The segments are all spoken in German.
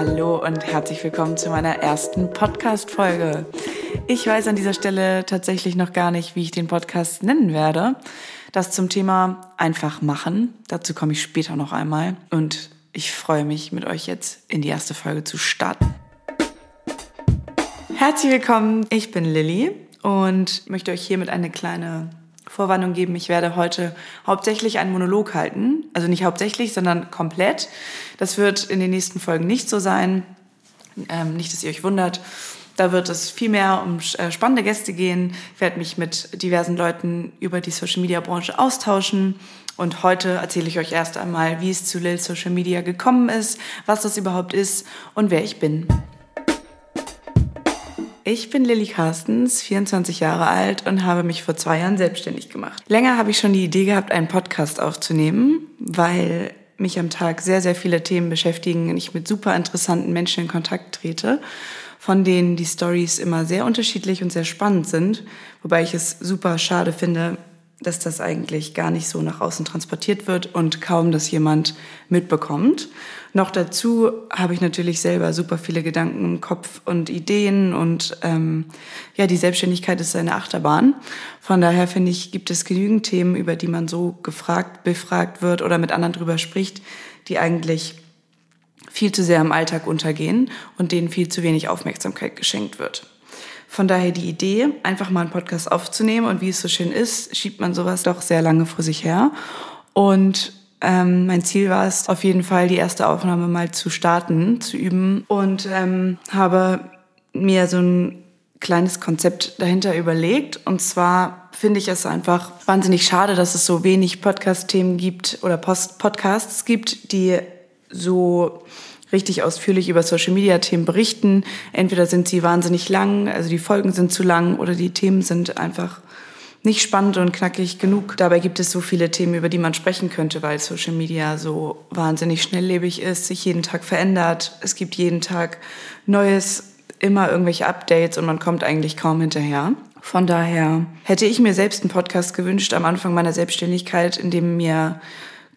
Hallo und herzlich willkommen zu meiner ersten Podcast-Folge. Ich weiß an dieser Stelle tatsächlich noch gar nicht, wie ich den Podcast nennen werde. Das zum Thema einfach machen. Dazu komme ich später noch einmal. Und ich freue mich, mit euch jetzt in die erste Folge zu starten. Herzlich willkommen, ich bin Lilly und möchte euch hiermit eine kleine Vorwarnung geben. Ich werde heute hauptsächlich einen Monolog halten. Also nicht hauptsächlich, sondern komplett. Das wird in den nächsten Folgen nicht so sein. Ähm, nicht, dass ihr euch wundert. Da wird es viel mehr um äh, spannende Gäste gehen. Ich werde mich mit diversen Leuten über die Social Media Branche austauschen. Und heute erzähle ich euch erst einmal, wie es zu Lil Social Media gekommen ist, was das überhaupt ist und wer ich bin. Ich bin Lilly Carstens, 24 Jahre alt und habe mich vor zwei Jahren selbstständig gemacht. Länger habe ich schon die Idee gehabt, einen Podcast aufzunehmen, weil mich am Tag sehr, sehr viele Themen beschäftigen und ich mit super interessanten Menschen in Kontakt trete, von denen die Stories immer sehr unterschiedlich und sehr spannend sind, wobei ich es super schade finde, dass das eigentlich gar nicht so nach außen transportiert wird und kaum das jemand mitbekommt. Noch dazu habe ich natürlich selber super viele Gedanken im Kopf und Ideen und ähm, ja, die Selbstständigkeit ist eine Achterbahn. Von daher finde ich, gibt es genügend Themen, über die man so gefragt, befragt wird oder mit anderen drüber spricht, die eigentlich viel zu sehr im Alltag untergehen und denen viel zu wenig Aufmerksamkeit geschenkt wird. Von daher die Idee, einfach mal einen Podcast aufzunehmen und wie es so schön ist, schiebt man sowas doch sehr lange vor sich her. Und ähm, mein Ziel war es, auf jeden Fall die erste Aufnahme mal zu starten, zu üben und ähm, habe mir so ein kleines Konzept dahinter überlegt. Und zwar finde ich es einfach wahnsinnig schade, dass es so wenig Podcast-Themen gibt oder Post Podcasts gibt, die so richtig ausführlich über Social-Media-Themen berichten. Entweder sind sie wahnsinnig lang, also die Folgen sind zu lang, oder die Themen sind einfach nicht spannend und knackig genug. Dabei gibt es so viele Themen, über die man sprechen könnte, weil Social Media so wahnsinnig schnelllebig ist, sich jeden Tag verändert. Es gibt jeden Tag Neues, immer irgendwelche Updates und man kommt eigentlich kaum hinterher. Von daher hätte ich mir selbst einen Podcast gewünscht am Anfang meiner Selbstständigkeit, in dem mir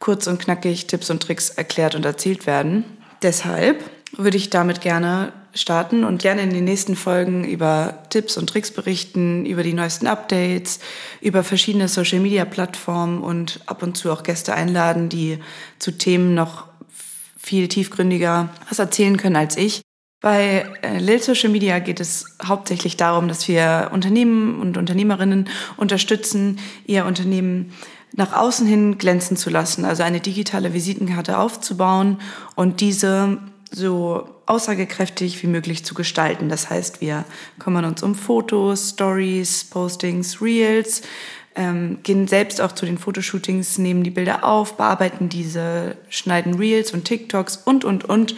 kurz und knackig Tipps und Tricks erklärt und erzählt werden. Deshalb würde ich damit gerne starten und gerne in den nächsten Folgen über Tipps und Tricks berichten, über die neuesten Updates, über verschiedene Social-Media-Plattformen und ab und zu auch Gäste einladen, die zu Themen noch viel tiefgründiger was erzählen können als ich. Bei äh, Lil Social Media geht es hauptsächlich darum, dass wir Unternehmen und Unternehmerinnen unterstützen, ihr Unternehmen nach außen hin glänzen zu lassen, also eine digitale Visitenkarte aufzubauen und diese so aussagekräftig wie möglich zu gestalten. Das heißt, wir kümmern uns um Fotos, Stories, Postings, Reels, ähm, gehen selbst auch zu den Fotoshootings, nehmen die Bilder auf, bearbeiten diese, schneiden Reels und TikToks und, und, und.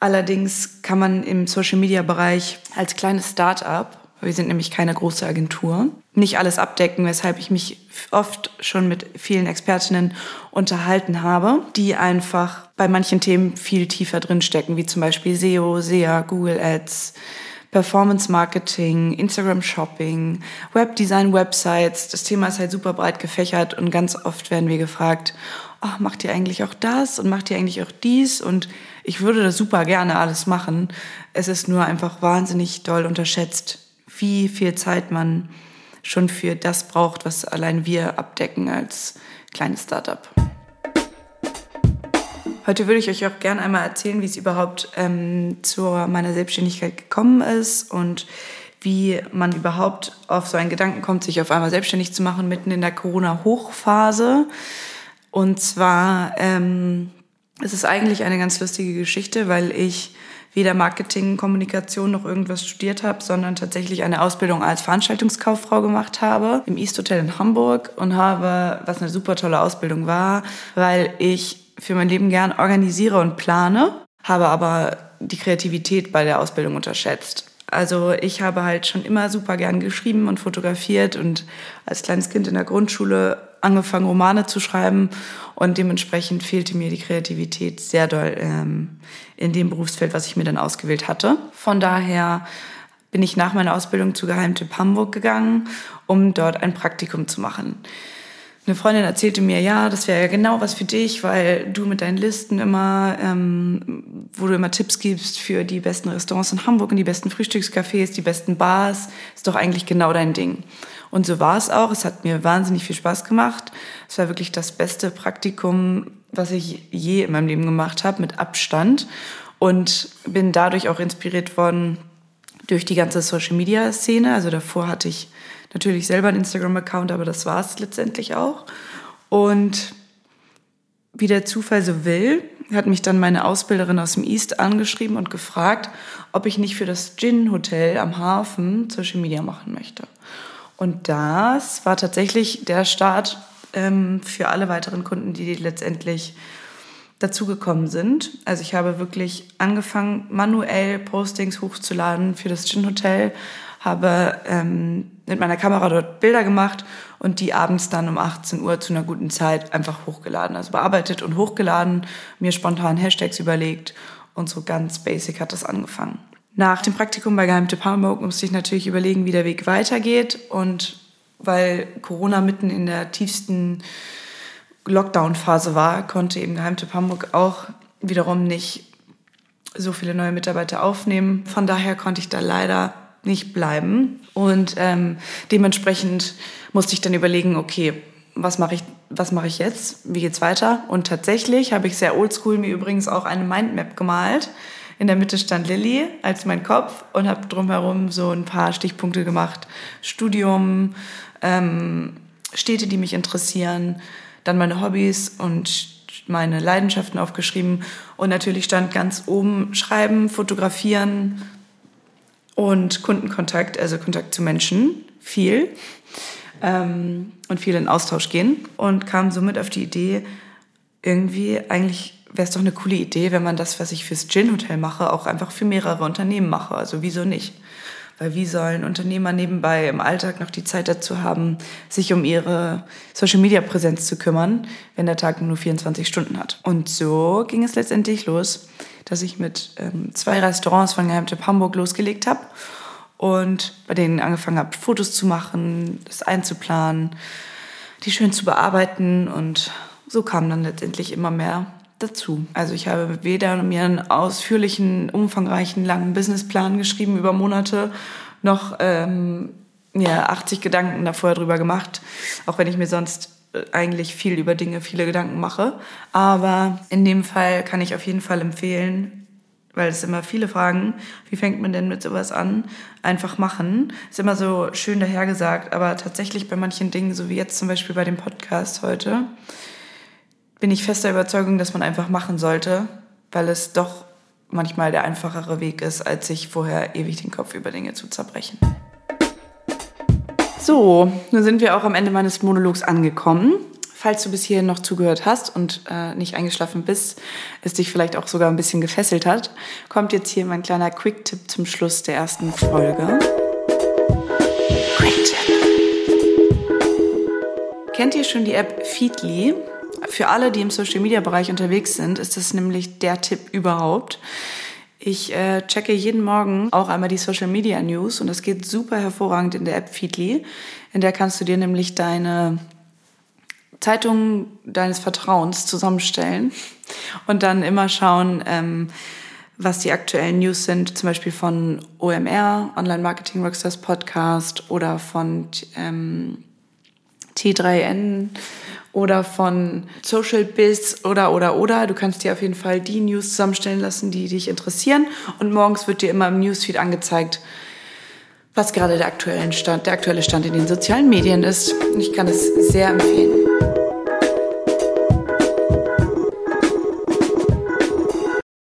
Allerdings kann man im Social-Media-Bereich als kleines Start-up wir sind nämlich keine große Agentur. Nicht alles abdecken, weshalb ich mich oft schon mit vielen Expertinnen unterhalten habe, die einfach bei manchen Themen viel tiefer drinstecken, wie zum Beispiel SEO, SEA, Google Ads, Performance Marketing, Instagram Shopping, Webdesign, Websites. Das Thema ist halt super breit gefächert und ganz oft werden wir gefragt, oh, macht ihr eigentlich auch das und macht ihr eigentlich auch dies? Und ich würde das super gerne alles machen. Es ist nur einfach wahnsinnig doll unterschätzt, wie viel Zeit man schon für das braucht, was allein wir abdecken als kleines Startup. Heute würde ich euch auch gerne einmal erzählen, wie es überhaupt ähm, zu meiner Selbstständigkeit gekommen ist und wie man überhaupt auf so einen Gedanken kommt, sich auf einmal selbstständig zu machen, mitten in der Corona-Hochphase. Und zwar ähm, es ist eigentlich eine ganz lustige Geschichte, weil ich weder Marketing, Kommunikation noch irgendwas studiert habe, sondern tatsächlich eine Ausbildung als Veranstaltungskauffrau gemacht habe im East Hotel in Hamburg und habe, was eine super tolle Ausbildung war, weil ich für mein Leben gern organisiere und plane, habe aber die Kreativität bei der Ausbildung unterschätzt. Also ich habe halt schon immer super gern geschrieben und fotografiert und als kleines Kind in der Grundschule angefangen, Romane zu schreiben und dementsprechend fehlte mir die Kreativität sehr doll ähm, in dem Berufsfeld, was ich mir dann ausgewählt hatte. Von daher bin ich nach meiner Ausbildung zu Geheimtipp Hamburg gegangen, um dort ein Praktikum zu machen. Eine Freundin erzählte mir, ja, das wäre ja genau was für dich, weil du mit deinen Listen immer ähm, wo du immer Tipps gibst für die besten Restaurants in Hamburg und die besten Frühstückscafés, die besten Bars. Ist doch eigentlich genau dein Ding. Und so war es auch. Es hat mir wahnsinnig viel Spaß gemacht. Es war wirklich das beste Praktikum, was ich je in meinem Leben gemacht habe, mit Abstand. Und bin dadurch auch inspiriert worden durch die ganze Social-Media-Szene. Also davor hatte ich natürlich selber einen Instagram-Account, aber das war es letztendlich auch. Und wie der Zufall so will, hat mich dann meine Ausbilderin aus dem East angeschrieben und gefragt, ob ich nicht für das Gin Hotel am Hafen Social Media machen möchte. Und das war tatsächlich der Start ähm, für alle weiteren Kunden, die letztendlich dazugekommen sind. Also ich habe wirklich angefangen, manuell Postings hochzuladen für das Gin Hotel, habe ähm, mit meiner Kamera dort Bilder gemacht und die abends dann um 18 Uhr zu einer guten Zeit einfach hochgeladen. Also bearbeitet und hochgeladen, mir spontan Hashtags überlegt und so ganz basic hat das angefangen. Nach dem Praktikum bei Geheimtipp Hamburg musste ich natürlich überlegen, wie der Weg weitergeht und weil Corona mitten in der tiefsten Lockdown-Phase war, konnte eben Geheimtipp Hamburg auch wiederum nicht so viele neue Mitarbeiter aufnehmen. Von daher konnte ich da leider nicht bleiben. Und ähm, dementsprechend musste ich dann überlegen, okay, was mache ich, was mache ich jetzt? Wie geht's weiter? Und tatsächlich habe ich sehr oldschool mir übrigens auch eine Mindmap gemalt. In der Mitte stand Lilly als mein Kopf und habe drumherum so ein paar Stichpunkte gemacht. Studium, ähm, Städte, die mich interessieren, dann meine Hobbys und meine Leidenschaften aufgeschrieben. Und natürlich stand ganz oben Schreiben, Fotografieren, und Kundenkontakt, also Kontakt zu Menschen, viel ähm, und viel in Austausch gehen und kam somit auf die Idee, irgendwie eigentlich wäre es doch eine coole Idee, wenn man das, was ich fürs Gin Hotel mache, auch einfach für mehrere Unternehmen mache. Also wieso nicht? Weil wie sollen Unternehmer nebenbei im Alltag noch die Zeit dazu haben, sich um ihre Social-Media-Präsenz zu kümmern, wenn der Tag nur 24 Stunden hat? Und so ging es letztendlich los, dass ich mit ähm, zwei Restaurants von Geheimtipp Hamburg losgelegt habe und bei denen angefangen habe, Fotos zu machen, das einzuplanen, die schön zu bearbeiten und so kam dann letztendlich immer mehr dazu. Also ich habe weder mir einen ausführlichen, umfangreichen, langen Businessplan geschrieben über Monate, noch ähm, ja, 80 Gedanken davor drüber gemacht, auch wenn ich mir sonst eigentlich viel über Dinge, viele Gedanken mache. Aber in dem Fall kann ich auf jeden Fall empfehlen, weil es immer viele fragen, wie fängt man denn mit sowas an? Einfach machen. Ist immer so schön dahergesagt, aber tatsächlich bei manchen Dingen, so wie jetzt zum Beispiel bei dem Podcast heute, bin ich fester Überzeugung, dass man einfach machen sollte, weil es doch manchmal der einfachere Weg ist, als sich vorher ewig den Kopf über Dinge zu zerbrechen. So, nun sind wir auch am Ende meines Monologs angekommen. Falls du bis hierhin noch zugehört hast und äh, nicht eingeschlafen bist, es dich vielleicht auch sogar ein bisschen gefesselt hat, kommt jetzt hier mein kleiner Quick-Tipp zum Schluss der ersten Folge. Quick-Tipp. Kennt ihr schon die App Feedly? Für alle, die im Social-Media-Bereich unterwegs sind, ist das nämlich der Tipp überhaupt. Ich äh, checke jeden Morgen auch einmal die Social Media News und das geht super hervorragend in der App Feedly. In der kannst du dir nämlich deine Zeitung deines Vertrauens zusammenstellen und dann immer schauen, ähm, was die aktuellen News sind, zum Beispiel von OMR, Online Marketing Rockstars Podcast oder von ähm, T3N oder von Social Biz oder oder oder. Du kannst dir auf jeden Fall die News zusammenstellen lassen, die dich interessieren. Und morgens wird dir immer im Newsfeed angezeigt, was gerade der aktuelle Stand, der aktuelle Stand in den sozialen Medien ist. Und ich kann es sehr empfehlen.